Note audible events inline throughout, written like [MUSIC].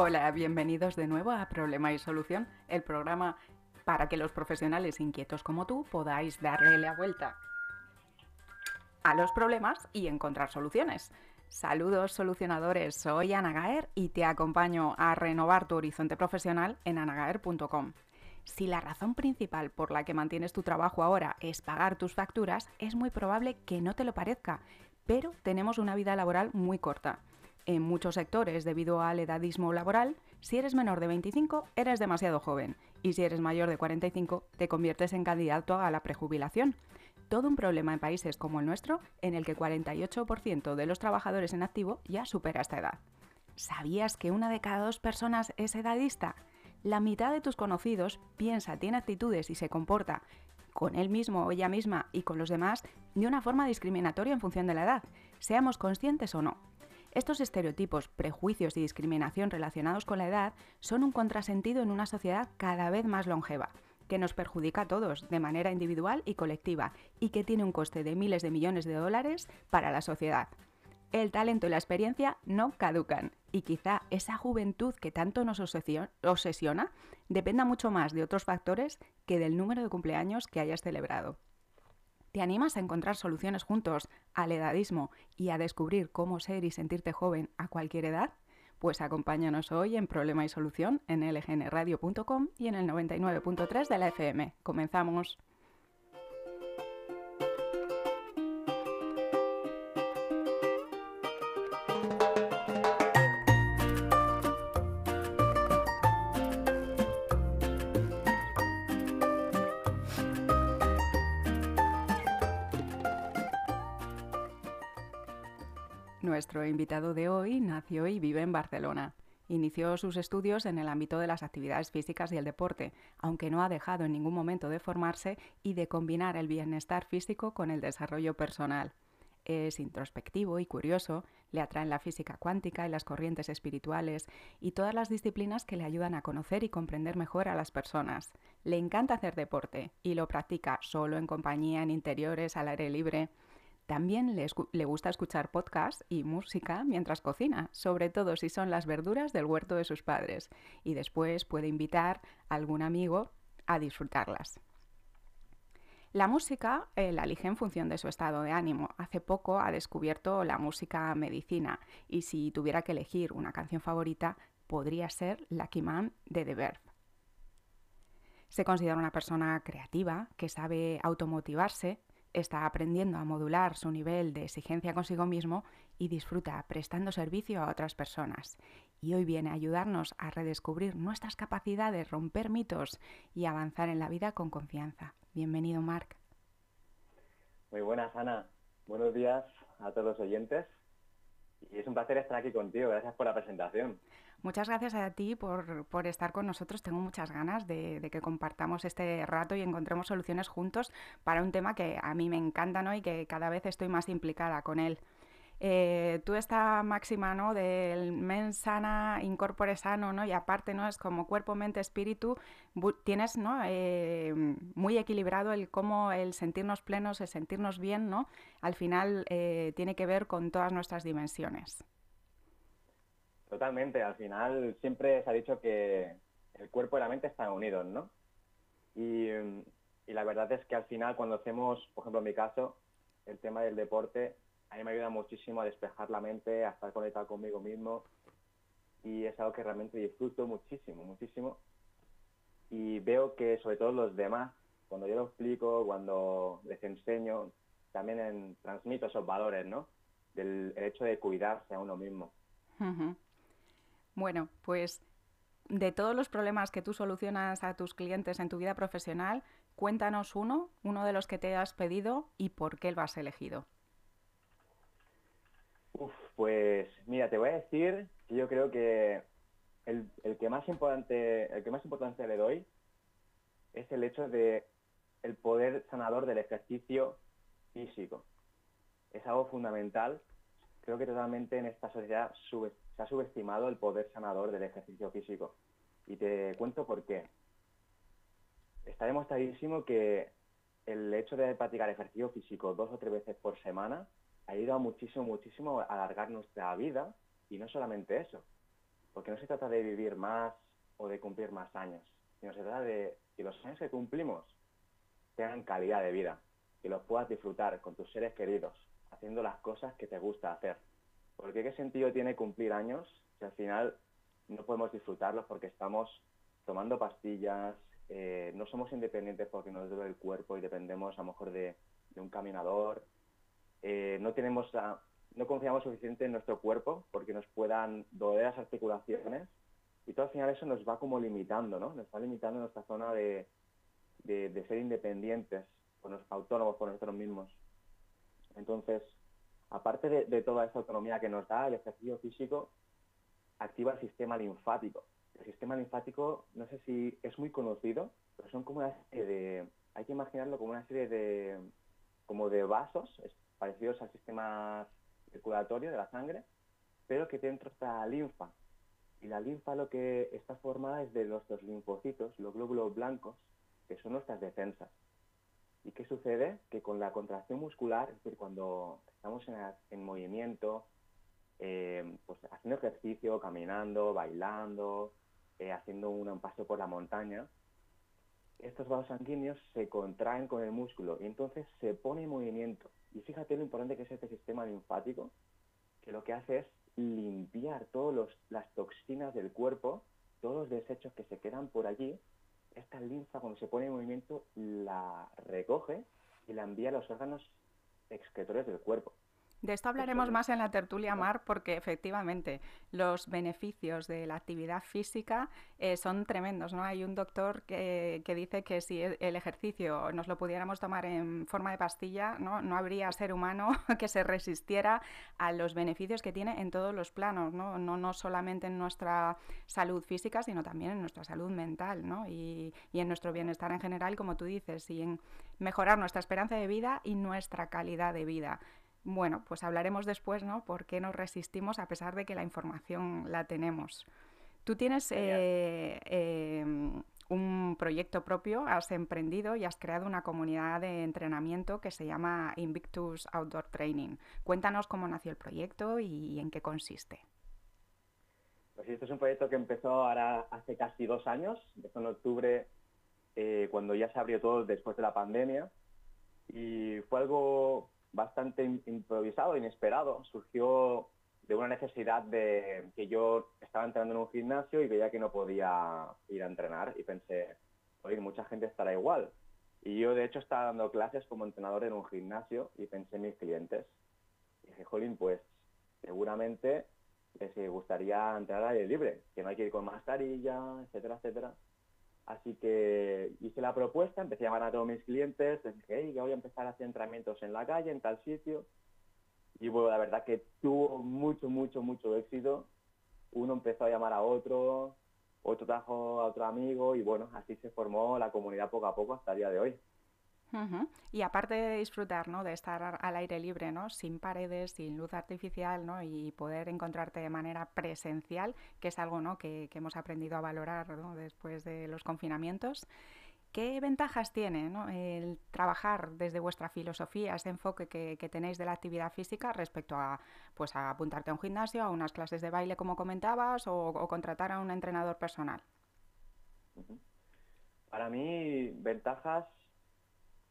Hola, bienvenidos de nuevo a Problema y Solución, el programa para que los profesionales inquietos como tú podáis darle la vuelta a los problemas y encontrar soluciones. Saludos solucionadores, soy Ana Gaer y te acompaño a renovar tu horizonte profesional en anagaer.com. Si la razón principal por la que mantienes tu trabajo ahora es pagar tus facturas, es muy probable que no te lo parezca, pero tenemos una vida laboral muy corta en muchos sectores debido al edadismo laboral, si eres menor de 25 eres demasiado joven y si eres mayor de 45 te conviertes en candidato a la prejubilación. Todo un problema en países como el nuestro en el que 48% de los trabajadores en activo ya supera esta edad. ¿Sabías que una de cada dos personas es edadista? La mitad de tus conocidos piensa, tiene actitudes y se comporta con él mismo o ella misma y con los demás de una forma discriminatoria en función de la edad, seamos conscientes o no. Estos estereotipos, prejuicios y discriminación relacionados con la edad son un contrasentido en una sociedad cada vez más longeva, que nos perjudica a todos de manera individual y colectiva y que tiene un coste de miles de millones de dólares para la sociedad. El talento y la experiencia no caducan y quizá esa juventud que tanto nos obsesiona dependa mucho más de otros factores que del número de cumpleaños que hayas celebrado. ¿Te animas a encontrar soluciones juntos al edadismo y a descubrir cómo ser y sentirte joven a cualquier edad? Pues acompáñanos hoy en Problema y Solución en lgnradio.com y en el 99.3 de la FM. Comenzamos. Nuestro invitado de hoy nació y vive en Barcelona. Inició sus estudios en el ámbito de las actividades físicas y el deporte, aunque no ha dejado en ningún momento de formarse y de combinar el bienestar físico con el desarrollo personal. Es introspectivo y curioso, le atraen la física cuántica y las corrientes espirituales y todas las disciplinas que le ayudan a conocer y comprender mejor a las personas. Le encanta hacer deporte y lo practica solo en compañía, en interiores, al aire libre. También le, gusta escuchar podcast y música mientras cocina, sobre todo si son las verduras del huerto de sus padres, y después puede invitar a algún amigo a disfrutarlas. La música eh, la elige en función de su estado de ánimo. Hace poco ha descubierto la música medicina y si tuviera que elegir una canción favorita podría ser Lucky Man de The Verve. Se considera una persona creativa que sabe automotivarse está aprendiendo a modular su nivel de exigencia consigo mismo y disfruta prestando servicio a otras personas. Y hoy viene a ayudarnos a redescubrir nuestras capacidades, romper mitos y avanzar en la vida con confianza. Bienvenido, Marc. Muy buenas, Ana. Buenos días a todos los oyentes. Y es un placer estar aquí contigo. Gracias por la presentación. Muchas gracias a ti por, estar con nosotros. Tengo muchas ganas de, que compartamos este rato y encontremos soluciones juntos para un tema que a mí me encanta ¿no? y que cada vez estoy más implicada con él. Eh, tú esta máxima ¿no? del mens sana, incorpore sano, ¿no? y aparte no es como cuerpo, mente, espíritu, tienes ¿no? Eh, muy equilibrado el cómo el sentirnos plenos, el sentirnos bien, ¿no? al final eh, tiene que ver con todas nuestras dimensiones. Totalmente, al final siempre se ha dicho que el cuerpo y la mente están unidos, ¿no? Y, la verdad es que al final cuando hacemos, por ejemplo en mi caso, el tema del deporte, a mí me ayuda muchísimo a despejar la mente, a estar conectado conmigo mismo y es algo que realmente disfruto muchísimo, muchísimo. Y veo que sobre todo los demás, cuando yo lo explico, cuando les enseño, también transmito esos valores, ¿no? Del hecho de cuidarse a uno mismo. Bueno, pues de todos los problemas que tú solucionas a tus clientes en tu vida profesional, cuéntanos uno, uno de los que te has pedido y por qué lo has elegido. Uf, pues mira, te voy a decir que yo creo que el, que más importante, el que más importancia le doy es el hecho de el poder sanador del ejercicio físico. Es algo fundamental. Creo que totalmente en esta sociedad sube, se ha subestimado el poder sanador del ejercicio físico. Y te cuento por qué. Está demostradísimo que el hecho de practicar ejercicio físico dos o tres veces por semana ha ayudado muchísimo, muchísimo a alargar nuestra vida y no solamente eso, Porque no se trata de vivir más o de cumplir más años, sino se trata de que los años que cumplimos tengan calidad de vida, que los puedas disfrutar con tus seres queridos, haciendo las cosas que te gusta hacer. Porque qué sentido tiene cumplir años si al final no podemos disfrutarlos porque estamos tomando pastillas, eh, no somos independientes porque nos duele el cuerpo y dependemos a lo mejor de, un caminador, eh, no tenemos no confiamos suficiente en nuestro cuerpo porque nos puedan doler las articulaciones y todo al final eso nos va como limitando, ¿no? Nos va limitando nuestra zona de, ser independientes, autónomos por nosotros mismos. Entonces, aparte de, toda esa autonomía que nos da el ejercicio físico, activa el sistema linfático. El sistema linfático, no sé si es muy conocido, pero son como una serie de, hay que imaginarlo como una serie de, como de vasos parecidos al sistema circulatorio de la sangre, pero que dentro está linfa. Y la linfa lo que está formada es de nuestros linfocitos, los glóbulos blancos, que son nuestras defensas. ¿Y qué sucede? Que con la contracción muscular, es decir, cuando estamos en, movimiento, eh, pues haciendo ejercicio, caminando, bailando, eh, haciendo un paso por la montaña, estos vasos sanguíneos se contraen con el músculo y entonces se pone en movimiento. Y fíjate lo importante que es este sistema linfático, que lo que hace es limpiar todas las toxinas del cuerpo, todos los desechos que se quedan por allí. Esta linfa cuando se pone en movimiento la recoge y la envía a los órganos excretores del cuerpo. De esto hablaremos más en la tertulia Mar porque efectivamente los beneficios de la actividad física eh, son tremendos. ¿no? Hay un doctor que, dice que si e, el ejercicio nos lo pudiéramos tomar en forma de pastilla, no, no habría ser humano [LAUGHS] que se resistiera a los beneficios que tiene en todos los planos, ¿no? No, no solamente en nuestra salud física, sino también en nuestra salud mental ¿no? y, y en nuestro bienestar en general, como tú dices, y en mejorar nuestra esperanza de vida y nuestra calidad de vida. Bueno, pues hablaremos después, ¿no? ¿Por qué nos resistimos a pesar de que la información la tenemos? Tú tienes eh, em, un proyecto propio, has emprendido y has creado una comunidad de entrenamiento que se llama Invictus Outdoor Training. Cuéntanos cómo nació el proyecto y en qué consiste. Pues sí, esto es un proyecto que empezó ahora hace casi dos años, empezó en octubre, eh, cuando ya se abrió todo después de la pandemia, y fue algo bastante improvisado, inesperado. Surgió de una necesidad de que yo estaba entrenando en un gimnasio y veía que no podía ir a entrenar y pensé, oye, mucha gente estará igual. Y yo de hecho estaba dando clases como entrenador en un gimnasio y pensé en mis clientes. Dije, jolín, pues seguramente les gustaría entrenar al aire libre, que no hay que ir con mascarilla, etcétera, etcétera. Así que hice la propuesta, empecé a llamar a todos mis clientes, dije, hey, ya voy a empezar a hacer entrenamientos en la calle, en tal sitio. Y bueno, la verdad que tuvo mucho, mucho, mucho éxito. Uno empezó a llamar a otro, otro trajo a otro amigo y bueno, así se formó la comunidad poco a poco hasta el día de hoy. Y aparte de disfrutar, ¿no? De estar al aire libre, ¿no? Sin paredes, sin luz artificial, ¿no? Y poder encontrarte de manera presencial, que es algo, ¿no? Que, hemos aprendido a valorar, Después de los confinamientos. ¿Qué ventajas tiene el trabajar desde vuestra filosofía, ese enfoque que, tenéis de la actividad física respecto a, pues, a apuntarte a un gimnasio, a unas clases de baile, como comentabas, o, o contratar a un entrenador personal? Para mí, ventajas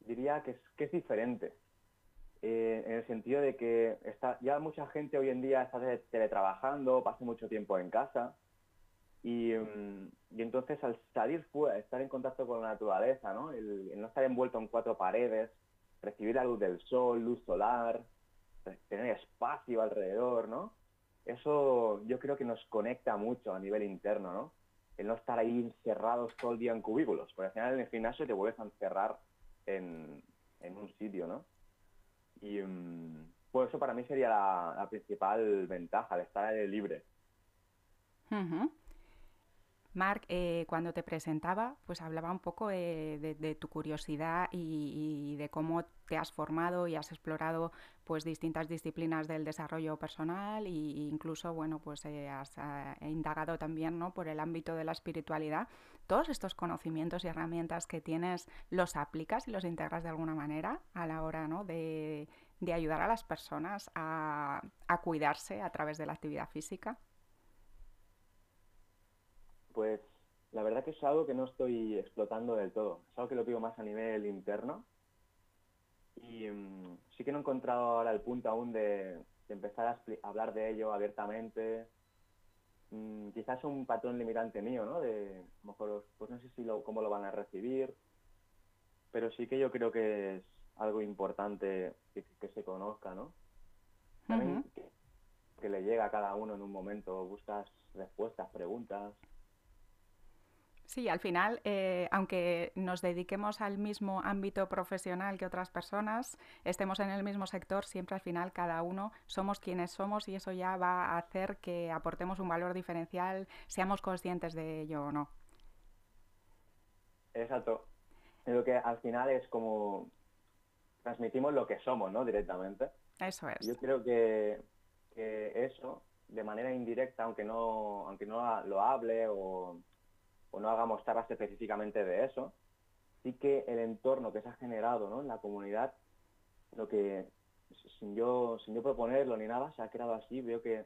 diría que es, que es diferente. Eh, en el sentido de que está, ya mucha gente hoy en día está teletrabajando, pasa mucho tiempo en casa y, mm, y, entonces al salir fuera, estar en contacto con la naturaleza, ¿no? El, no estar envuelto en cuatro paredes, recibir la luz del sol, luz solar, tener espacio alrededor, ¿no? Eso yo creo que nos conecta mucho a nivel interno, ¿no? El no estar ahí encerrados todo el día en cubículos, porque al final en el gimnasio te vuelves a encerrar en, un sitio, ¿no? Y um, pues eso para mí sería la, principal ventaja de estar libre. Marc, eh, cuando te presentaba, pues hablaba un poco de, tu curiosidad y, de cómo te has formado y has explorado pues distintas disciplinas del desarrollo personal e incluso bueno pues eh, has eh, indagado también ¿no? por el ámbito de la espiritualidad. Todos estos conocimientos y herramientas que tienes los aplicas y los integras de alguna manera a la hora ¿no? de, ayudar a las personas a cuidarse a través de la actividad física. Pues la verdad que es algo que no estoy explotando del todo. Es algo que lo vivo más a nivel interno. Y mm, sí que no he encontrado ahora el punto aún de, empezar a, hablar de ello abiertamente. Mm, quizás es un patrón limitante mío, ¿no? De, a lo mejor, pues no sé si lo, cómo lo van a recibir, pero sí que yo creo que es algo importante que, se conozca, ¿no? También que le llega a cada uno en un momento, buscas respuestas, preguntas. Sí, al final, eh, aunque nos dediquemos al mismo ámbito profesional que otras personas, estemos en el mismo sector, siempre al final cada uno somos quienes somos y eso ya va a hacer que aportemos un valor diferencial, seamos conscientes de ello o no. Exacto. Lo que al final es como transmitimos lo que somos, ¿no? Directamente. Eso es. Yo creo que, que eso, de manera indirecta, aunque no, aunque no lo hable o o no hagamos tareas específicamente de eso, sí que el entorno que se ha generado ¿no? en la comunidad, lo que sin yo, sin yo proponerlo ni nada, se ha creado así, veo que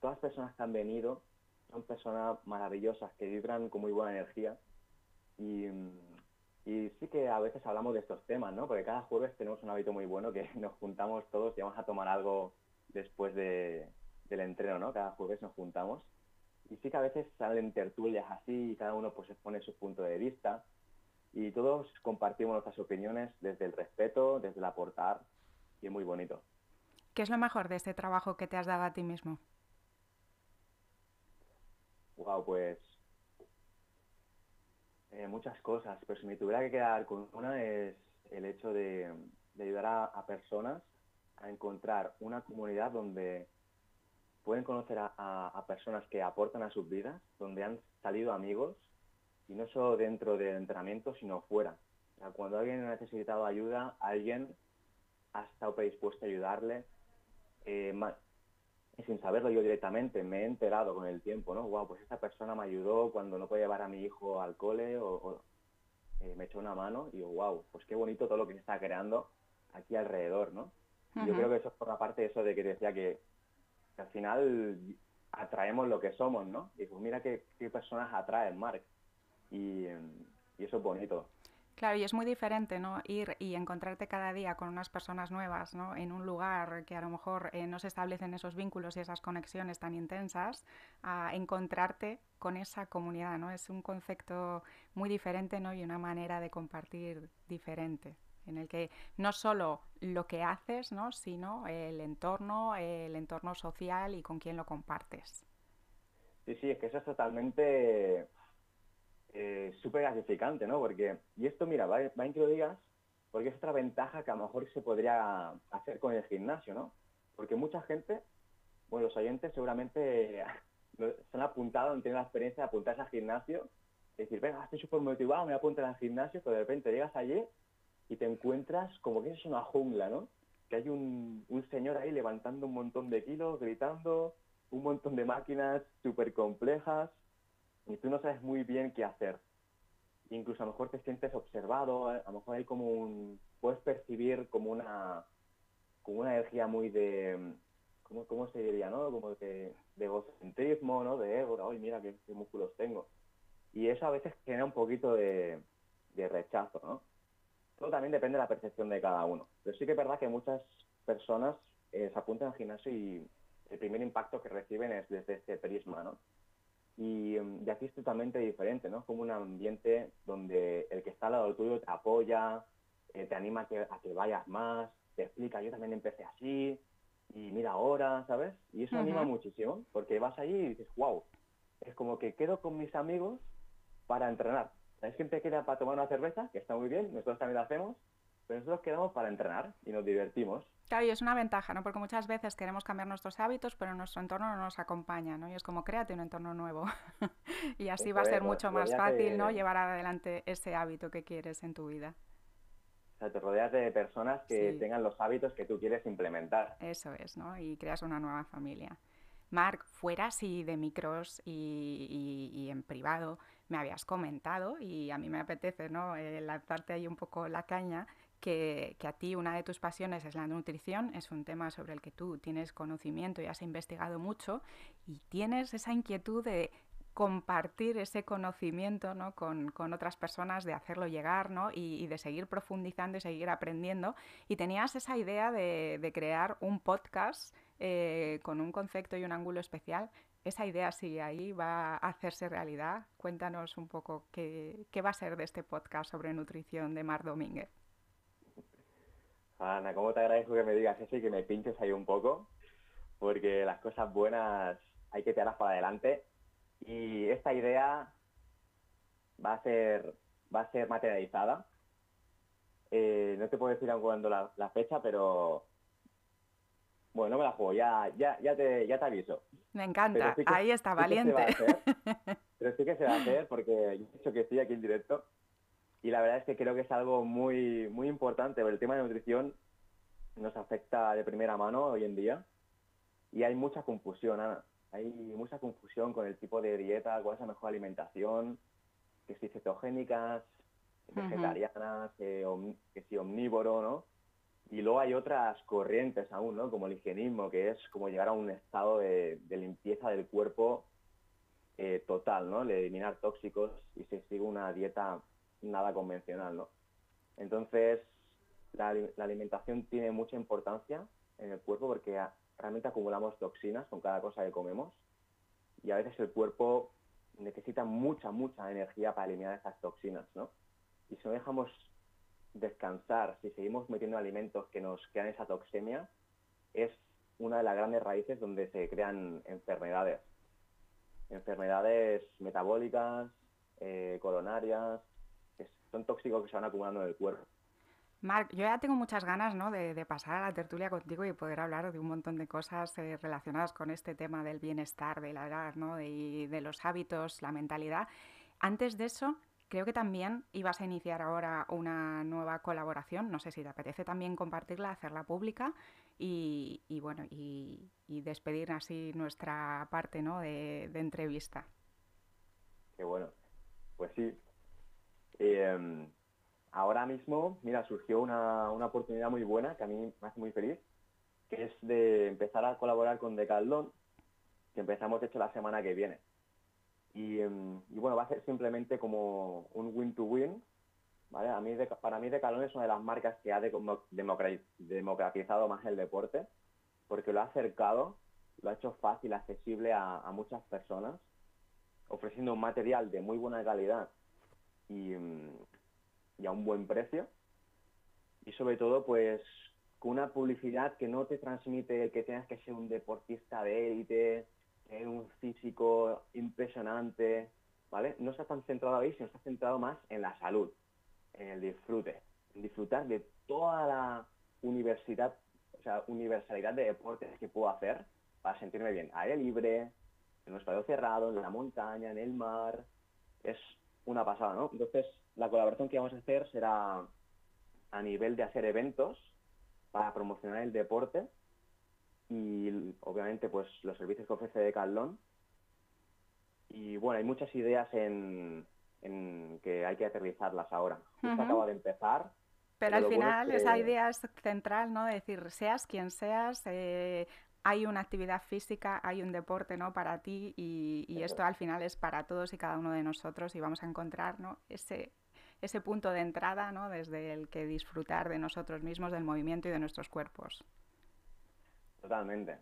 todas las personas que han venido son personas maravillosas, que vibran con muy buena energía. Y, y sí que a veces hablamos de estos temas, ¿no? Porque cada jueves tenemos un hábito muy bueno que [LAUGHS] nos juntamos todos y vamos a tomar algo después de, del entreno, ¿no? Cada jueves nos juntamos y sí que a veces salen tertulias así y cada uno pues expone su punto de vista y todos compartimos nuestras opiniones desde el respeto, desde el aportar y es muy bonito. ¿Qué es lo mejor de este trabajo que te has dado a ti mismo? Wow, pues eh, muchas cosas, pero si me tuviera que quedar con una es el hecho de, ayudar a personas a encontrar una comunidad donde pueden conocer a, personas que aportan a sus vidas, donde han salido amigos, y no solo dentro del entrenamiento, sino fuera. cuando alguien ha necesitado ayuda, alguien ha estado predispuesto a ayudarle, eh, sin saberlo yo directamente, me he enterado con el tiempo, ¿no? Wow, pues esta persona me ayudó cuando no podía llevar a mi hijo al cole o, eh, me echó una mano y digo, wow, pues qué bonito todo lo que se está creando aquí alrededor, ¿no? Yo creo que eso es por la parte de eso de que decía que al final atraemos lo que somos, ¿no? Y pues mira qué, personas atraen, Mark. Y, eso es bonito. Claro, y es muy diferente, ¿no? Ir y encontrarte cada día con unas personas nuevas, ¿no? En un lugar que a lo mejor eh, no se establecen esos vínculos y esas conexiones tan intensas, a encontrarte con esa comunidad, ¿no? Es un concepto muy diferente, ¿no? Y una manera de compartir diferente en el que no solo lo que haces, ¿no? sino el entorno, el entorno social y con quién lo compartes. Sí, sí, es que eso es totalmente eh, súper gratificante, ¿no? Porque, y esto, mira, va, va en que lo digas, porque es otra ventaja que a lo mejor se podría hacer con el gimnasio, ¿no? Porque mucha gente, bueno, los oyentes seguramente [LAUGHS] se han apuntado, han tenido la experiencia de apuntarse al gimnasio, decir, venga, estoy súper motivado, me voy a apuntar al gimnasio, pero de repente llegas allí y te encuentras como que es una jungla, ¿no? Que hay un, señor ahí levantando un montón de kilos, gritando, un montón de máquinas súper complejas y tú no sabes muy bien qué hacer. Incluso a lo mejor te sientes observado, a lo mejor hay como un... puedes percibir como una, como una energía muy de... ¿Cómo, cómo se diría, no? Como de, de egocentrismo, ¿no? De ego, ¡ay, mira qué, qué músculos tengo! Y eso a veces genera un poquito de, de rechazo, ¿no? Todo también depende de la percepción de cada uno. Pero sí que es verdad que muchas personas eh, se apuntan al gimnasio y el primer impacto que reciben es desde este prisma, ¿no? Y, mm, aquí es totalmente diferente, ¿no? Como un ambiente donde el que está al lado tuyo te apoya, eh, te anima a que, a que, vayas más, te explica, yo también empecé así, y mira ahora, ¿sabes? Y eso anima muchísimo, porque vas allí y dices, wow, es como que quedo con mis amigos para entrenar. Hay gente que queda para tomar una cerveza, que está muy bien, nosotros también lo hacemos, pero nosotros quedamos para entrenar y nos divertimos. Claro, y es una ventaja, ¿no? Porque muchas veces queremos cambiar nuestros hábitos, pero nuestro entorno no nos acompaña, ¿no? Y es como créate un entorno nuevo. [LAUGHS] y así va a ser mucho más fácil, ¿no? Llevar adelante ese hábito que quieres en tu vida. O sea, te rodeas de personas que tengan los hábitos que tú quieres implementar. Eso es, ¿no? Y creas una nueva familia. Marc, fuera así de micros y, en privado, me habías comentado, y a mí me apetece ¿no? Eh, lanzarte ahí un poco la caña, que, a ti una de tus pasiones es la nutrición, es un tema sobre el que tú tienes conocimiento y has investigado mucho, y tienes esa inquietud de compartir ese conocimiento ¿no? con, otras personas, de hacerlo llegar ¿no? y, de seguir profundizando y seguir aprendiendo. Y tenías esa idea de, crear un podcast eh, con un concepto y un ángulo especial. Esa idea sigue ahí, va a hacerse realidad. Cuéntanos un poco qué, qué va a ser de este podcast sobre nutrición de Mar Domínguez. Ana, ¿cómo te agradezco que me digas eso y que me pinches ahí un poco? Porque las cosas buenas hay que tirarlas para adelante y esta idea va a ser, va a ser materializada. Eh, no te puedo decir aún cuándo la, fecha, pero bueno, no me la juego, ya, ya, ya, te, ya te aviso. Me encanta, ahí está, valiente. [LAUGHS] pero sí que se va a hacer porque he dicho que estoy aquí en directo y la verdad es que creo que es algo muy, muy importante, el tema de nutrición nos afecta de primera mano hoy en día y hay mucha confusión, Ana hay mucha confusión con el tipo de dieta, cuál es la mejor alimentación, que si cetogénicas, vegetarianas, que si omnívoro, ¿no? Y luego hay otras corrientes aún, ¿no? Como el higienismo, que es como llegar a un estado de, limpieza del cuerpo eh, total, ¿no? De eliminar tóxicos y se sigue una dieta nada convencional, ¿no? Entonces, la, la alimentación tiene mucha importancia en el cuerpo porque realmente acumulamos toxinas con cada cosa que comemos y a veces el cuerpo necesita mucha, mucha energía para eliminar esas toxinas, ¿no? Y si no dejamos descansar, si seguimos metiendo alimentos que nos crean esa toxemia, es una de las grandes raíces donde se crean enfermedades. Enfermedades metabólicas, eh, coronarias, son tóxicos que se van acumulando en el cuerpo. Marc, yo ya tengo muchas ganas ¿no? de, pasar a la tertulia contigo y poder hablar de un montón de cosas eh, relacionadas con este tema del bienestar, de la edad, ¿no? de los hábitos, la mentalidad. Antes de eso, creo que también ibas a iniciar ahora una nueva colaboración. No sé si te apetece también compartirla, hacerla pública y, bueno, y, despedir así nuestra parte ¿no? de, entrevista. Qué bueno. Pues sí. Em, ahora mismo, mira, surgió una, oportunidad muy buena que a mí me hace muy feliz, que es de empezar a colaborar con Decathlon, que empezamos de hecho la semana que viene. Y, em, bueno, va a ser simplemente como un win-to-win, ¿vale? A mí, para mí Decathlon es una de las marcas que ha democratizado más el deporte, porque lo ha acercado, lo ha hecho fácil, accesible a, a muchas personas, ofreciendo un material de muy buena calidad y, em, y a un buen precio. Y sobre todo, pues con una publicidad que no te transmite que tengas que ser un deportista de élite, un físico impresionante, ¿vale? No está tan centrado ahí, sino está centrado más en la salud, en el disfrute, en disfrutar de toda la universidad, o sea, universalidad de deportes que puedo hacer para sentirme bien. Aire libre, en un espacio cerrado, en la montaña, en el mar. Es una pasada, ¿no? Entonces, la colaboración que vamos a hacer será a nivel de hacer eventos para promocionar el deporte y obviamente pues los servicios que ofrece Decathlon. Y bueno, hay muchas ideas en, que hay que aterrizarlas ahora. Justo acaba de empezar. Pero, al final esa idea es central, ¿no? De decir, seas quien seas, eh, hay una actividad física, hay un deporte ¿no? para ti y, esto al final es para todos y cada uno de nosotros y vamos a encontrar ¿no? ese, ese punto de entrada ¿no? desde el que disfrutar de nosotros mismos, del movimiento y de nuestros cuerpos. Totalmente.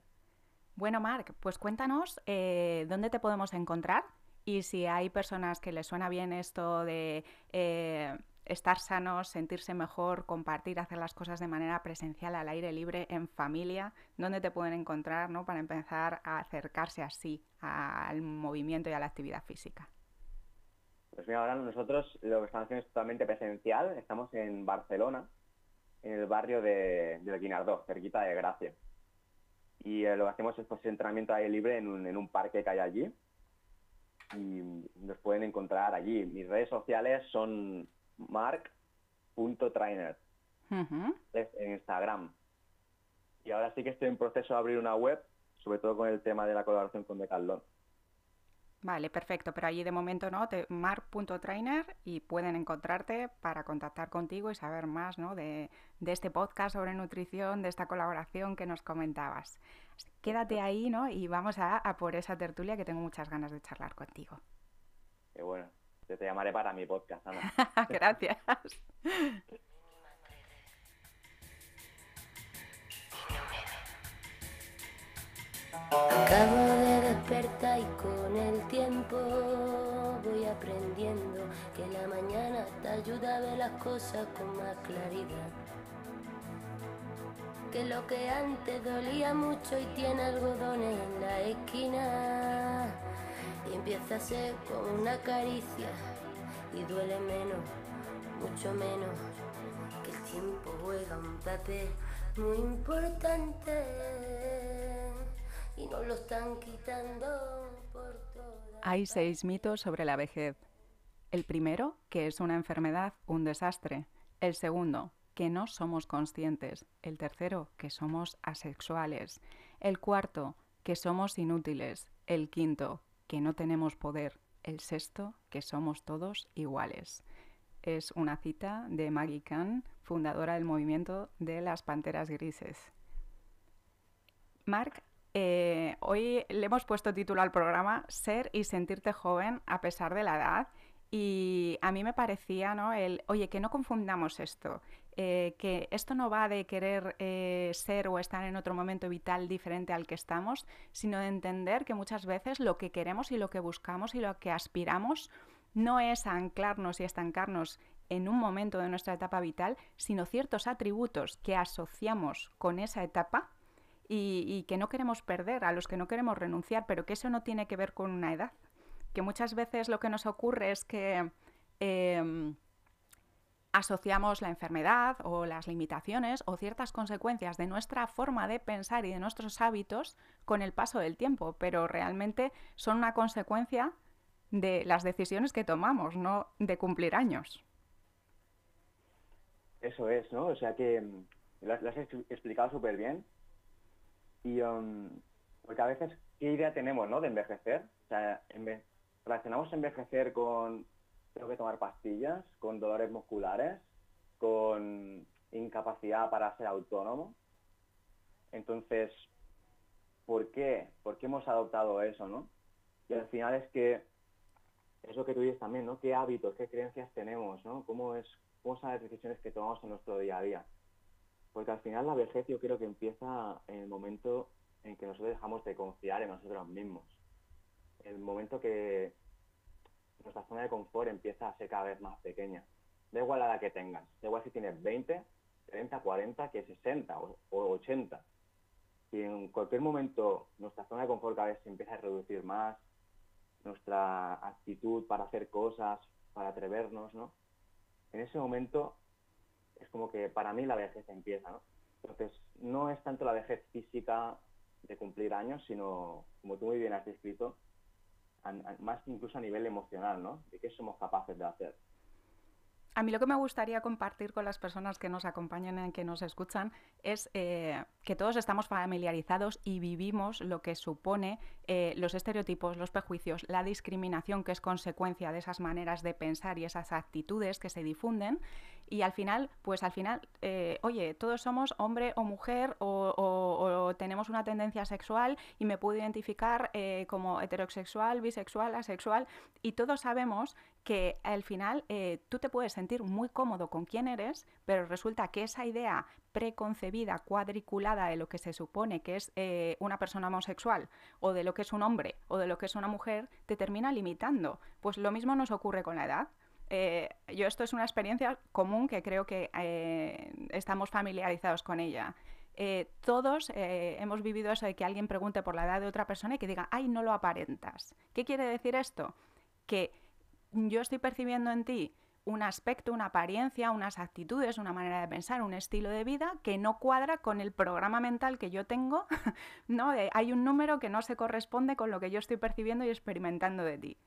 Bueno, Marc, pues cuéntanos eh, dónde te podemos encontrar y si hay personas que les suena bien esto de eh, estar sanos, sentirse mejor, compartir, hacer las cosas de manera presencial, al aire libre, en familia, dónde te pueden encontrar ¿no? para empezar a acercarse así al movimiento y a la actividad física. Pues mira, ahora nosotros lo que estamos haciendo es totalmente presencial. Estamos en Barcelona, en el barrio de, de Guinardó, cerquita de Gracia. Y eh, lo que hacemos es pues, entrenamiento aire libre en un, en un parque que hay allí. Y nos pueden encontrar allí. Mis redes sociales son mark.trainer en Instagram. Y ahora sí que estoy en proceso de abrir una web, sobre todo con el tema de la colaboración con Decathlon. Vale, perfecto, pero allí de momento no, te, mar.trainer y pueden encontrarte para contactar contigo y saber más ¿no? de, de, este podcast sobre nutrición, de esta colaboración que nos comentabas. Quédate ahí ¿no? y vamos a, a por esa tertulia que tengo muchas ganas de charlar contigo. Qué bueno, te, te llamaré para mi podcast, Ana. [LAUGHS] Gracias. Acabo y con el tiempo voy aprendiendo que la mañana te ayuda a ver las cosas con más claridad. Que lo que antes dolía mucho y tiene algodones en la esquina y empieza a ser como una caricia y duele menos, mucho menos, que el tiempo juega un papel muy importante y nos lo están quitando por Hay seis mitos sobre la vejez. El primero, que es una enfermedad, un desastre. El segundo, que no somos conscientes. El tercero, que somos asexuales. El cuarto, que somos inútiles. El quinto, que no tenemos poder. El sexto, que somos todos iguales. Es una cita de Maggie Kahn, fundadora del movimiento de las Panteras Grises. Mark eh, hoy le hemos puesto título al programa Ser y sentirte joven a pesar de la edad. Y a mí me parecía, ¿no? El, oye, que no confundamos esto, eh, que esto no va de querer eh, ser o estar en otro momento vital diferente al que estamos, sino de entender que muchas veces lo que queremos y lo que buscamos y lo que aspiramos no es anclarnos y estancarnos en un momento de nuestra etapa vital, sino ciertos atributos que asociamos con esa etapa y, que no queremos perder, a los que no queremos renunciar, pero que eso no tiene que ver con una edad. Que muchas veces lo que nos ocurre es que em, asociamos la enfermedad o las limitaciones o ciertas consecuencias de nuestra forma de pensar y de nuestros hábitos con el paso del tiempo, pero realmente son una consecuencia de las decisiones que tomamos, no de cumplir años. Eso es, ¿no? O sea que mm, lo has, explicado súper bien y um, porque a veces, ¿qué idea tenemos ¿no? de envejecer? O sea, relacionamos envejecer con tengo que tomar pastillas, con dolores musculares, con incapacidad para ser autónomo. Entonces, ¿por qué? ¿Por qué hemos adoptado eso, no? Y al final es que, eso que tú dices también, ¿no? ¿Qué hábitos, qué creencias tenemos, ¿no? ¿Cómo, es, cómo son las decisiones que tomamos en nuestro día a día? Porque al final la vejez yo creo que empieza en el momento en que nosotros dejamos de confiar en nosotros mismos. El momento que nuestra zona de confort empieza a ser cada vez más pequeña. Da igual la edad que tengas, da igual si tienes 20, 30, 40, que 60 o, 80. Si en cualquier momento nuestra zona de confort cada vez se empieza a reducir más, nuestra actitud para hacer cosas, para atrevernos, ¿no? En ese momento es como que para mí la vejez empieza, ¿no? Entonces, no es tanto la vejez física de cumplir años, sino, como tú muy bien has descrito, más incluso a nivel emocional, ¿no? De qué somos capaces de hacer. A mí lo que me gustaría compartir con las personas que nos acompañan y que nos escuchan es eh, que todos estamos familiarizados y vivimos lo que supone eh, los estereotipos, los prejuicios, la discriminación que es consecuencia de esas maneras de pensar y esas actitudes que se difunden. Y al final, pues al final, eh, oye, todos somos hombre o mujer o, tenemos una tendencia sexual y me puedo identificar eh, como heterosexual, bisexual, asexual y todos sabemos que al final tú te puedes sentir muy cómodo con quién eres, pero resulta que esa idea preconcebida, cuadriculada de lo que se supone que es una persona homosexual o de lo que es un hombre o de lo que es una mujer, te termina limitando. Pues lo mismo nos ocurre con la edad. Eh, yo esto es una experiencia común que creo que eh, estamos familiarizados con ella. Eh, todos hemos vivido eso de que alguien pregunte por la edad de otra persona y que diga, ay, no lo aparentas. ¿Qué quiere decir esto? Que yo estoy percibiendo en ti un aspecto, una apariencia, unas actitudes, una manera de pensar, un estilo de vida que no cuadra con el programa mental que yo tengo, [LAUGHS] ¿no? hay un número que no se corresponde con lo que yo estoy percibiendo y experimentando de ti.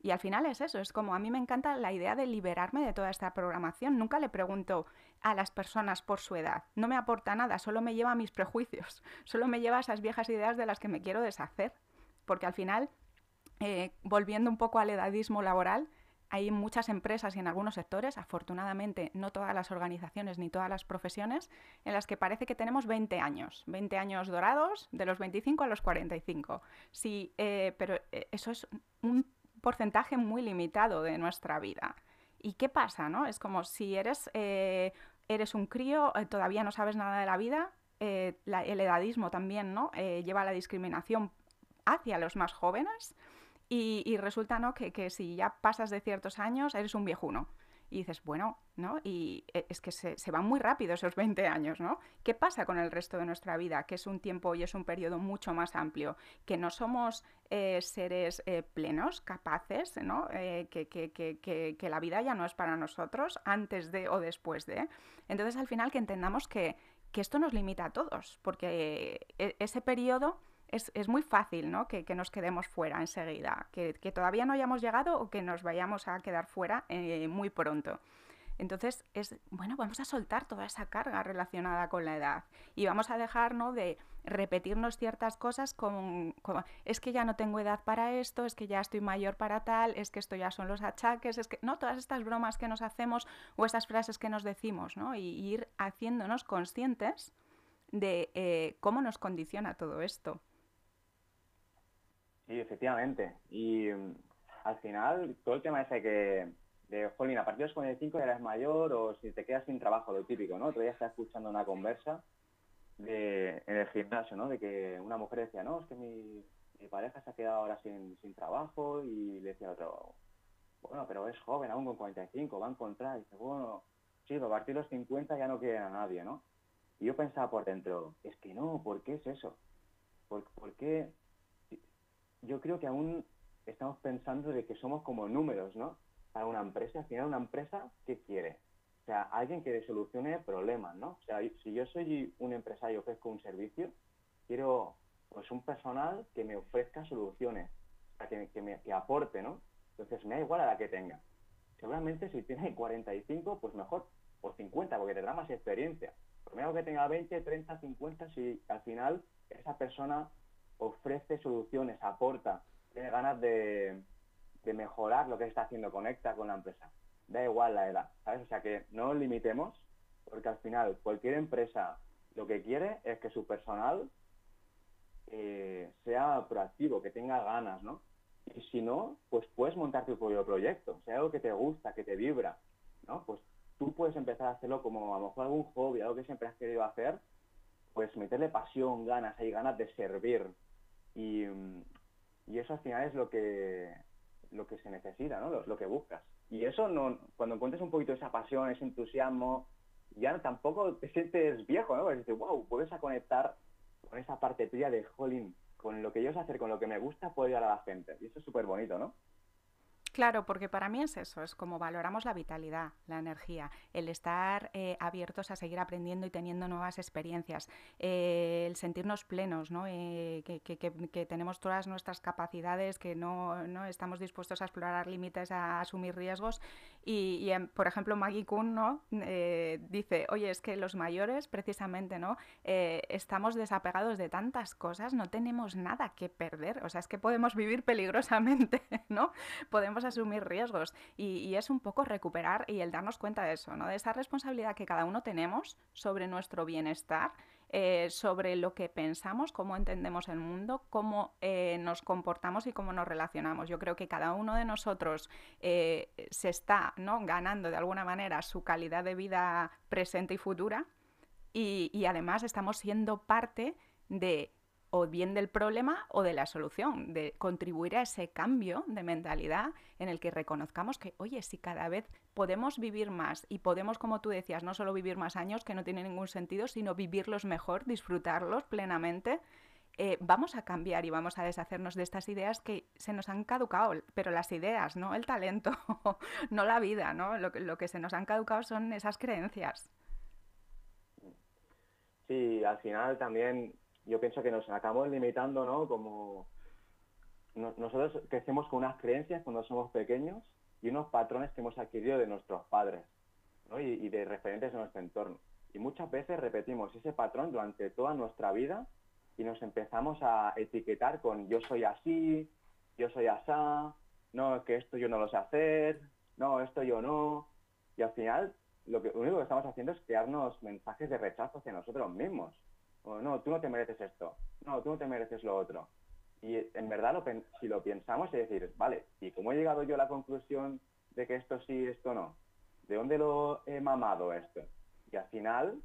Y al final es eso, es como a mí me encanta la idea de liberarme de toda esta programación. Nunca le pregunto a las personas por su edad, no me aporta nada, solo me lleva a mis prejuicios, [LAUGHS] solo me lleva a esas viejas ideas de las que me quiero deshacer. Porque al final eh, volviendo un poco al edadismo laboral, hay muchas empresas y en algunos sectores, afortunadamente no todas las organizaciones ni todas las profesiones, en las que parece que tenemos 20 años, 20 años dorados, de los 25 a los 45. Sí, eh, pero eh, eso es un porcentaje muy limitado de nuestra vida. ¿Y qué pasa? No? Es como si eres, eh, eres un crío, todavía no sabes nada de la vida, el edadismo también ¿no? lleva a la discriminación hacia los más jóvenes y, resulta ¿no? que, si ya pasas de ciertos años, eres un viejuno. Y dices, bueno, ¿no? Y e, es que se, van muy rápido esos 20 años, ¿no? ¿Qué pasa con el resto de nuestra vida? Que es un tiempo y es un periodo mucho más amplio, que no somos eh, seres eh, plenos, capaces, ¿no? Eh, que, que, que, que, la vida ya no es para nosotros antes de o después de. Entonces, al final, que entendamos que, que esto nos limita a todos, porque e, ese periodo es, muy fácil ¿no? que, nos quedemos fuera enseguida, que, todavía no hayamos llegado o que nos vayamos a quedar fuera eh, muy pronto. Entonces, es bueno, vamos a soltar toda esa carga relacionada con la edad y vamos a dejar de repetirnos ciertas cosas como, es que ya no tengo edad para esto, es que ya estoy mayor para tal, es que esto ya son los achaques, es que no todas estas bromas que nos hacemos o estas frases que nos decimos, ¿no? Y, ir haciéndonos conscientes de eh, cómo nos condiciona todo esto. Sí, efectivamente. Y mm, al final, todo el tema ese que, de, jolín, a partir de los 45 ya eres mayor o si te quedas sin trabajo, lo típico, ¿no? Otro día estaba escuchando una conversa de, en el gimnasio, ¿no? De que una mujer decía, no, es que mi, pareja se ha quedado ahora sin, sin trabajo y le decía otro, bueno, pero es joven aún con 45, va a encontrar. Y dice, bueno, sí, a partir de los 50 ya no quiere a nadie, ¿no? Y yo pensaba por dentro, es que no, ¿por qué es eso? ¿Por, por qué yo creo que aún estamos pensando de que somos como números, ¿no? Para una empresa, al final una empresa, ¿qué quiere? O sea, alguien que solucione problemas, ¿no? O sea, si yo soy un empresario y ofrezco un servicio, quiero pues un personal que me ofrezca soluciones, que, que, me, que aporte, ¿no? Entonces me da igual a la que tenga. Seguramente si tiene 45, pues mejor, o 50, porque tendrá más experiencia. Pero me hago que tenga 20, 30, 50, si al final esa persona ofrece soluciones, aporta, tiene ganas de, mejorar lo que está haciendo, conecta con la empresa. Da igual la edad, ¿sabes? O sea que no limitemos, porque al final cualquier empresa lo que quiere es que su personal eh, sea proactivo, que tenga ganas, ¿no? Y si no, pues puedes montar tu propio proyecto, sea algo que te gusta, que te vibra, ¿no? Pues tú puedes empezar a hacerlo como a lo mejor algún hobby, algo que siempre has querido hacer, pues meterle pasión, ganas, hay ganas de servir, y, eso al final es lo que, lo que se necesita, ¿no? Lo, que buscas. Y eso, no, cuando encuentres un poquito esa pasión, ese entusiasmo, ya tampoco te sientes viejo, ¿no? Porque wow, puedes a conectar con esa parte tuya de, jolín, con lo que yo sé hacer, con lo que me gusta, puedo a la gente. Y eso es súper bonito, ¿no? Claro, porque para mí es eso, es como valoramos la vitalidad, la energía, el estar eh, abiertos a seguir aprendiendo y teniendo nuevas experiencias, eh, el sentirnos plenos, ¿no? Eh, que, tenemos todas nuestras capacidades, que no, no, estamos dispuestos a explorar límites, a asumir riesgos. Y, por ejemplo, Maggie Kuhn ¿no? dice, oye, es que los mayores precisamente ¿no? estamos desapegados de tantas cosas, no tenemos nada que perder, o sea, es que podemos vivir peligrosamente, [LAUGHS] ¿no? Podemos asumir riesgos y, es un poco recuperar y el darnos cuenta de eso, ¿no? de esa responsabilidad que cada uno tenemos sobre nuestro bienestar, eh, sobre lo que pensamos, cómo entendemos el mundo, cómo eh, nos comportamos y cómo nos relacionamos. Yo creo que cada uno de nosotros eh, se está ¿no? ganando de alguna manera su calidad de vida presente y futura y, y además estamos siendo parte de o bien del problema o de la solución, de contribuir a ese cambio de mentalidad en el que reconozcamos que, oye, si cada vez podemos vivir más y podemos, como tú decías, no solo vivir más años, que no tiene ningún sentido, sino vivirlos mejor, disfrutarlos plenamente, eh, vamos a cambiar y vamos a deshacernos de estas ideas que se nos han caducado, pero las ideas, no el talento, [LAUGHS] no la vida, ¿no? Lo, lo que se nos han caducado son esas creencias. Sí, al final también yo pienso que nos acabamos limitando, ¿no? Como nosotros crecemos con unas creencias cuando somos pequeños y unos patrones que hemos adquirido de nuestros padres ¿no? y, de referentes de nuestro entorno. Y muchas veces repetimos ese patrón durante toda nuestra vida y nos empezamos a etiquetar con yo soy así, yo soy asá, no, es que esto yo no lo sé hacer, no, esto yo no. Y al final, lo, que, lo único que estamos haciendo es crearnos mensajes de rechazo hacia nosotros mismos. No, tú no te mereces esto, no, tú no te mereces lo otro. Y en verdad, lo, si lo pensamos, es decir, vale, ¿y cómo he llegado yo a la conclusión de que esto sí, esto no? ¿De dónde lo he mamado esto? Y al final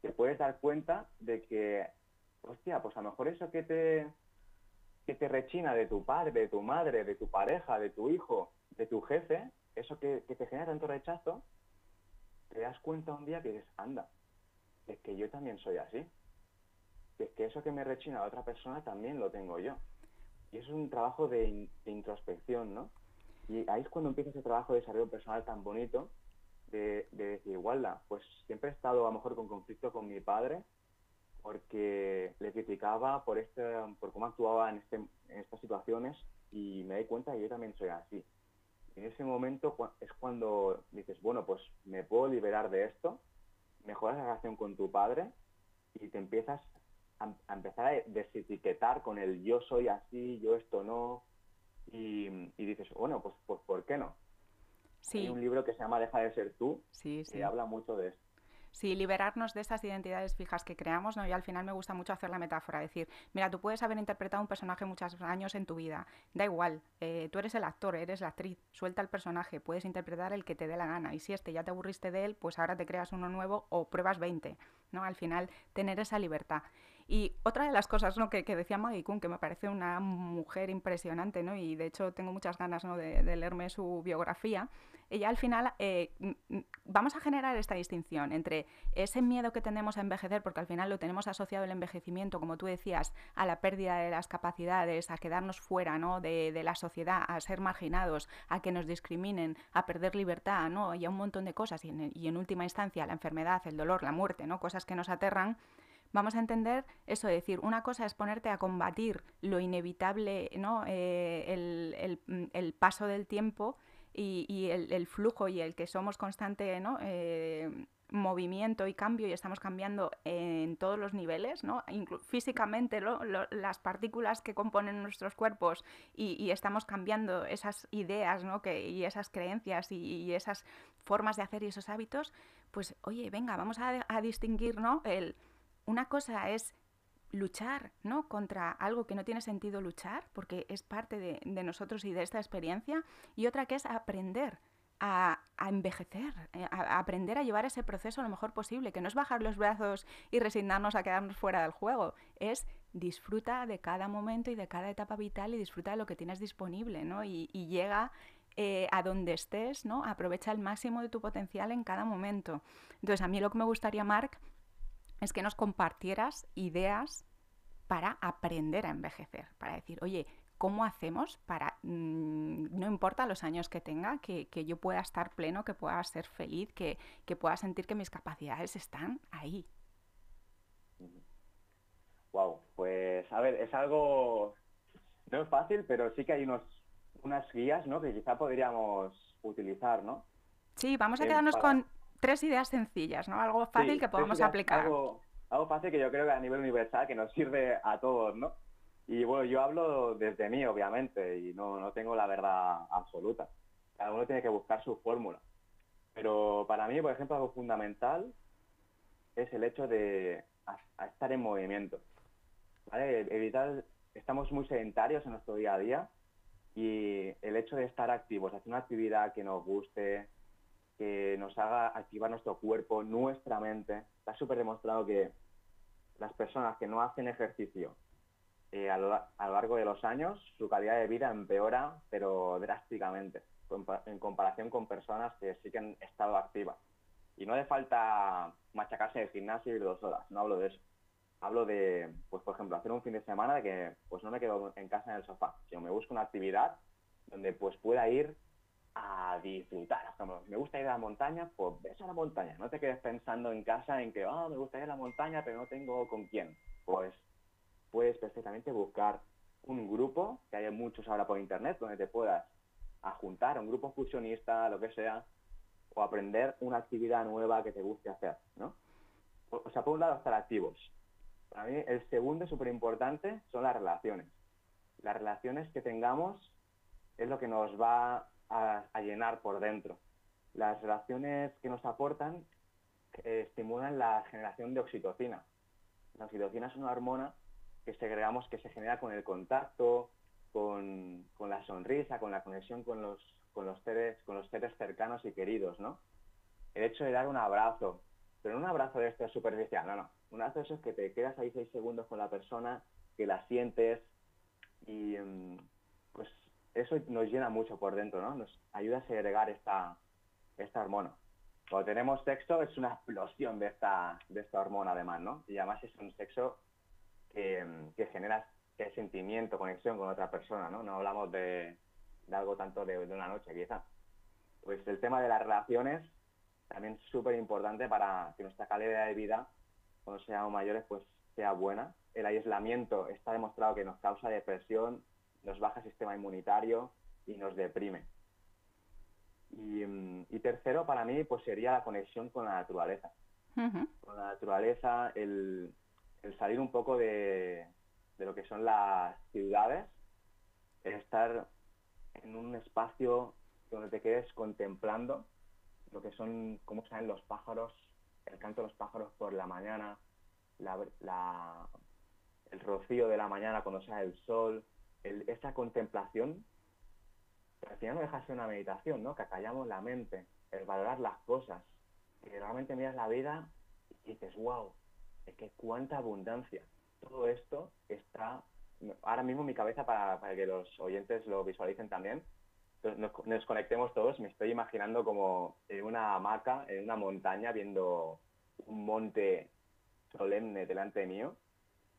te puedes dar cuenta de que, hostia, pues a lo mejor eso que te, que te rechina de tu padre, de tu madre, de tu pareja, de tu hijo, de tu jefe, eso que, te genera tanto rechazo, te das cuenta un día que dices, anda, es que yo también soy así. Es que eso que me rechina a otra persona también lo tengo yo. Y eso es un trabajo de, de introspección, ¿no? Y ahí es cuando empieza ese trabajo de desarrollo personal tan bonito, de, decir, igualdad. Pues siempre he estado a lo mejor con conflicto con mi padre, porque le criticaba por, este, por cómo actuaba en, este, en estas situaciones y me di cuenta que yo también soy así. En ese momento es cuando dices, bueno, pues me puedo liberar de esto, mejoras la relación con tu padre y te empiezas a, empezar a desetiquetar con el yo soy así, yo esto no, y, dices, bueno, pues, pues ¿por qué no? Hay un libro que se llama Deja de ser tú, sí, sí. habla mucho de esto. Sí, liberarnos de esas identidades fijas que creamos, ¿no? Y al final me gusta mucho hacer la metáfora, decir, mira, tú puedes haber interpretado un personaje muchos años en tu vida, da igual, eh, tú eres el actor, eres la actriz, suelta el personaje, puedes interpretar el que te dé la gana, y si este ya te aburriste de él, pues ahora te creas uno nuevo o pruebas 20, ¿no? Al final, tener esa libertad. Y otra de las cosas ¿no? que, decía Maggie Kuhn, que me parece una mujer impresionante, ¿no? y de hecho tengo muchas ganas ¿no? de, leerme su biografía, ella al final eh, vamos a generar esta distinción entre ese miedo que tenemos a envejecer, porque al final lo tenemos asociado el envejecimiento, como tú decías, a la pérdida de las capacidades, a quedarnos fuera ¿no? de, la sociedad, a ser marginados, a que nos discriminen, a perder libertad, ¿no? y a un montón de cosas, y en, y en última instancia la enfermedad, el dolor, la muerte, ¿no? cosas que nos aterran vamos a entender eso, de decir, una cosa es ponerte a combatir lo inevitable, ¿no? Eh, mm, el, paso del tiempo y, el, flujo y el que somos constante, ¿no? Eh, movimiento y cambio y estamos cambiando en todos los niveles, ¿no? físicamente las partículas que componen nuestros cuerpos y, estamos cambiando esas ideas ¿no? y esas creencias y, esas formas de hacer y esos hábitos, pues oye, venga, vamos a, a distinguir ¿no? el, una cosa es luchar ¿no? contra algo que no tiene sentido luchar, porque es parte de, nosotros y de esta experiencia, y otra que es aprender a, envejecer, eh, a, aprender a llevar ese proceso lo mejor posible, que no es bajar los brazos y resignarnos a quedarnos fuera del juego, es disfruta de cada momento y de cada etapa vital y disfruta de lo que tienes disponible, ¿no? Y, llega eh, a donde estés, ¿no? Aprovecha el máximo de tu potencial en cada momento. Entonces, a mí lo que me gustaría, Marc, es que nos compartieras ideas para aprender a envejecer, para decir, oye, ¿cómo hacemos para, mm, no importa los años que tenga, que, yo pueda estar pleno, que pueda ser feliz, que, pueda sentir que mis capacidades están ahí? Wow, pues a ver, es algo, no es fácil, pero sí que hay unos, unas guías, ¿no? Que quizá podríamos utilizar, ¿no? Sí, vamos a eh, quedarnos con tres ideas sencillas, ¿no? Algo fácil que podamos aplicar. Algo, fácil que yo creo que a nivel universal que nos sirve a todos, ¿no? Y bueno, yo hablo desde mí, obviamente, y no, no tengo la verdad absoluta. Cada uno tiene que buscar su fórmula. Pero para mí, por ejemplo, algo fundamental es el hecho de estar en movimiento. ¿vale? Evitar, estamos muy sedentarios en nuestro día a día y el hecho de estar activos, hacer una actividad que nos guste, que nos haga activar nuestro cuerpo, nuestra mente. Está súper demostrado que las personas que no hacen ejercicio eh, a, lo, largo de los años, su calidad de vida empeora, pero drásticamente, en comparación con personas que sí que han estado activas. Y no hace falta machacarse en el gimnasio y dos horas, no hablo de eso. Hablo de, pues por ejemplo, hacer un fin de semana de que pues no me quedo en casa en el sofá, sino me busco una actividad donde pues pueda ir a disfrutar. me gusta ir a la montaña, pues ves a la montaña. No te quedes pensando en casa en que, oh, me gusta ir a la montaña, pero no tengo con quién. Pues puedes perfectamente buscar un grupo, que hay muchos ahora por internet, donde te puedas juntar, un grupo fusionista, lo que sea, o aprender una actividad nueva que te guste hacer, ¿no? O sea, por un lado, estar activos. Para mí, el segundo súper importante son las relaciones. las relaciones que tengamos es lo que nos va a, llenar por dentro. Las relaciones que nos aportan eh, estimulan la generación de oxitocina. La oxitocina es una hormona que segregamos que se genera con el contacto, con, la sonrisa, con la conexión con los, con los, seres, con los seres cercanos y queridos, ¿no? El hecho de dar un abrazo, pero no un abrazo de este superficial, no, no. Un abrazo de esos que te quedas ahí seis segundos con la persona, que la sientes y mm, pues eso nos llena mucho por dentro, ¿no? Nos ayuda a segregar esta, esta hormona. Cuando tenemos sexo es una explosión de esta, de esta hormona además, ¿no? Y además es un sexo que, que genera sentimiento, conexión con otra persona, ¿no? No hablamos de, algo tanto de, una noche, quizá. Pues el tema de las relaciones también es súper importante para que nuestra calidad de vida, cuando seamos mayores, pues sea buena. El aislamiento está demostrado que nos causa depresión, nos baja el sistema inmunitario y nos deprime. Y, tercero, para mí, pues sería la conexión con la naturaleza. Con la naturaleza, el, salir un poco de, lo que son las ciudades, el estar en un espacio donde te quedes contemplando lo que son, cómo salen los pájaros, el canto de los pájaros por la mañana, el rocío de la mañana cuando sale el sol, esa contemplación, al final no deja de ser una meditación, ¿no? Que acallamos la mente, el valorar las cosas, que realmente miras la vida y dices, wow, es que cuánta abundancia. Todo esto está ahora mismo en mi cabeza para, que los oyentes lo visualicen también. Nos, nos, conectemos todos, me estoy imaginando como en una hamaca, en una montaña, viendo un monte solemne delante mío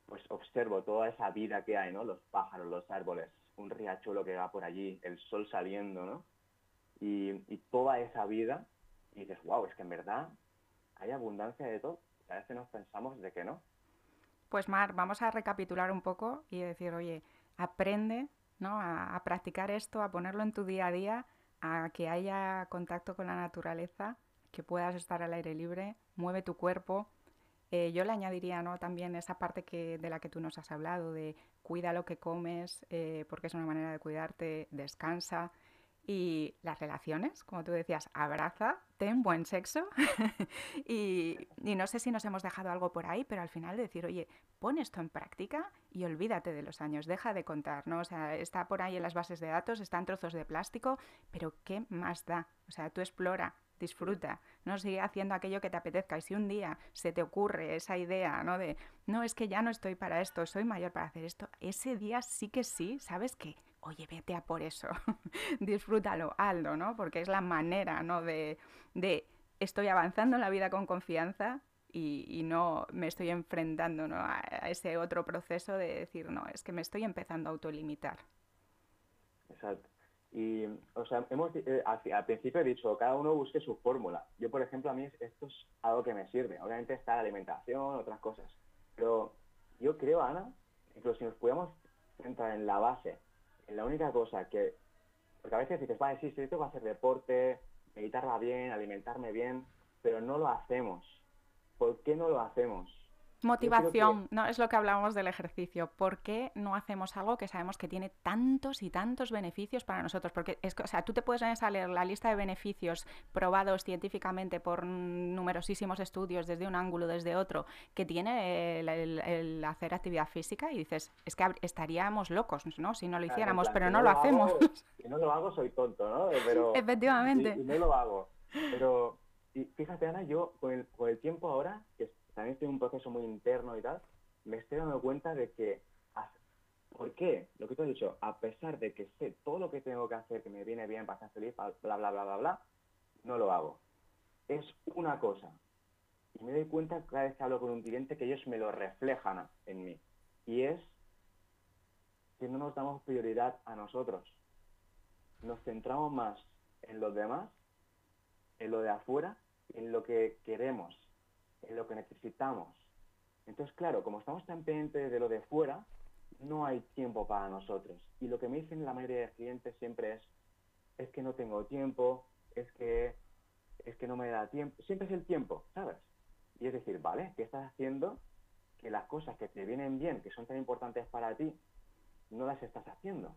pues observo toda esa vida que hay, ¿no? Los pájaros, los árboles, un riachuelo que va por allí, el sol saliendo, ¿no? Y, toda esa vida, y dices, wow, es que en verdad hay abundancia de todo. A veces nos pensamos de que no. Pues Mar, vamos a recapitular un poco y decir, oye, aprende ¿no? a, a practicar esto, a ponerlo en tu día a día, a que haya contacto con la naturaleza, que puedas estar al aire libre, mueve tu cuerpo, eh, yo le añadiría ¿no? también esa parte que, de la que tú nos has hablado, de cuida lo que comes, eh, porque es una manera de cuidarte, descansa. Y las relaciones, como tú decías, abraza, ten buen sexo. [LAUGHS] y, no sé si nos hemos dejado algo por ahí, pero al final decir, oye, pon esto en práctica y olvídate de los años, deja de contar, ¿no? O sea, está por ahí en las bases de datos, están trozos de plástico, pero ¿qué más da? O sea, tú explora, disfruta, no sigue haciendo aquello que te apetezca. Y si un día se te ocurre esa idea, ¿no? De, no, es que ya no estoy para esto, soy mayor para hacer esto, ese día sí que sí, ¿sabes qué? Oye, vete a por eso, [LAUGHS] disfrútalo, Aldo, ¿no? Porque es la manera, ¿no? De, de estoy avanzando en la vida con confianza y, y, no me estoy enfrentando ¿no? a, ese otro proceso de decir, no, es que me estoy empezando a autolimitar. Exacto. Y, o sea, hemos, eh, al, principio he dicho, cada uno busque su fórmula. Yo, por ejemplo, a mí esto es algo que me sirve. Obviamente está la alimentación, otras cosas. Pero yo creo, Ana, incluso si nos pudiéramos centrar en la base, en la única cosa que... Porque a veces dices, vale, sí, sí, tengo que hacer deporte, meditarla bien, alimentarme bien, pero no lo hacemos. ¿Por qué no lo hacemos? Motivación, no es lo que hablábamos del ejercicio. ¿Por qué no hacemos algo que sabemos que tiene tantos y tantos beneficios para nosotros? Porque es, o sea, tú te puedes a leer la lista de beneficios probados científicamente por numerosísimos estudios desde un ángulo, desde otro, que tiene el, hacer actividad física y dices, es que estaríamos locos, ¿no? Si no lo hiciéramos, pero no, lo, hacemos. si no lo hago, soy tonto, ¿no? [LAUGHS] Efectivamente. Y, no lo hago. Pero y fíjate, Ana, yo con el, con el tiempo ahora, que también estoy en un proceso muy interno y tal, me estoy dando cuenta de que, ¿por qué? Lo que te he dicho, a pesar de que sé todo lo que tengo que hacer, que me viene bien para estar feliz, bla, bla, bla, bla, bla, no lo hago. Es una cosa. Y me doy cuenta cada vez que hablo con un cliente que ellos me lo reflejan en mí. Y es que no nos damos prioridad a nosotros. Nos centramos más en los demás, en lo de afuera, en lo que queremos en lo que necesitamos. Entonces, claro, como estamos tan pendientes de lo de fuera, no hay tiempo para nosotros. Y lo que me dicen la mayoría de clientes siempre es, es que no tengo tiempo, es que, es que no me da tiempo. Siempre es el tiempo, ¿sabes? Y es decir, vale, ¿qué estás haciendo? Que las cosas que te vienen bien, que son tan importantes para ti, no las estás haciendo.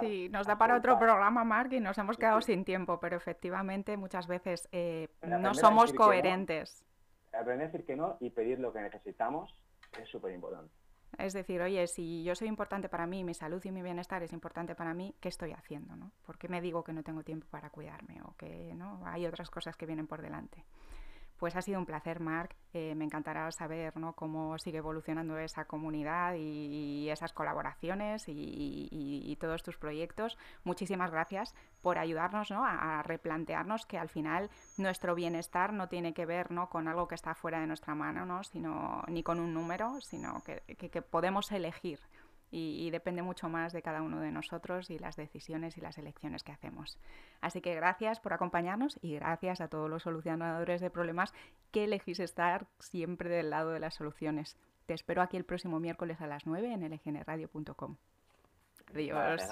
Sí, nos da para otro programa, Mark, y nos hemos quedado sin tiempo, pero efectivamente muchas veces eh, no somos coherentes. aprender a decir que no y pedir lo que necesitamos es súper importante. Es decir, oye, si yo soy importante para mí, mi salud y mi bienestar es importante para mí, ¿qué estoy haciendo? ¿no? ¿Por qué me digo que no tengo tiempo para cuidarme o que no hay otras cosas que vienen por delante? Pues ha sido un placer, Marc. Eh, me encantará saber cómo sigue evolucionando esa comunidad y, esas colaboraciones y, todos tus proyectos. Muchísimas gracias por ayudarnos a, replantearnos que al final nuestro bienestar no tiene que ver con algo que está fuera de nuestra mano, sino ni con un número, sino que podemos elegir y, depende mucho más de cada uno de nosotros y las decisiones y las elecciones que hacemos. Así que gracias por acompañarnos y gracias a todos los solucionadores de problemas que elegís estar siempre del lado de las soluciones. Te espero aquí el próximo miércoles a las 9 en lgnradio.com. Adiós.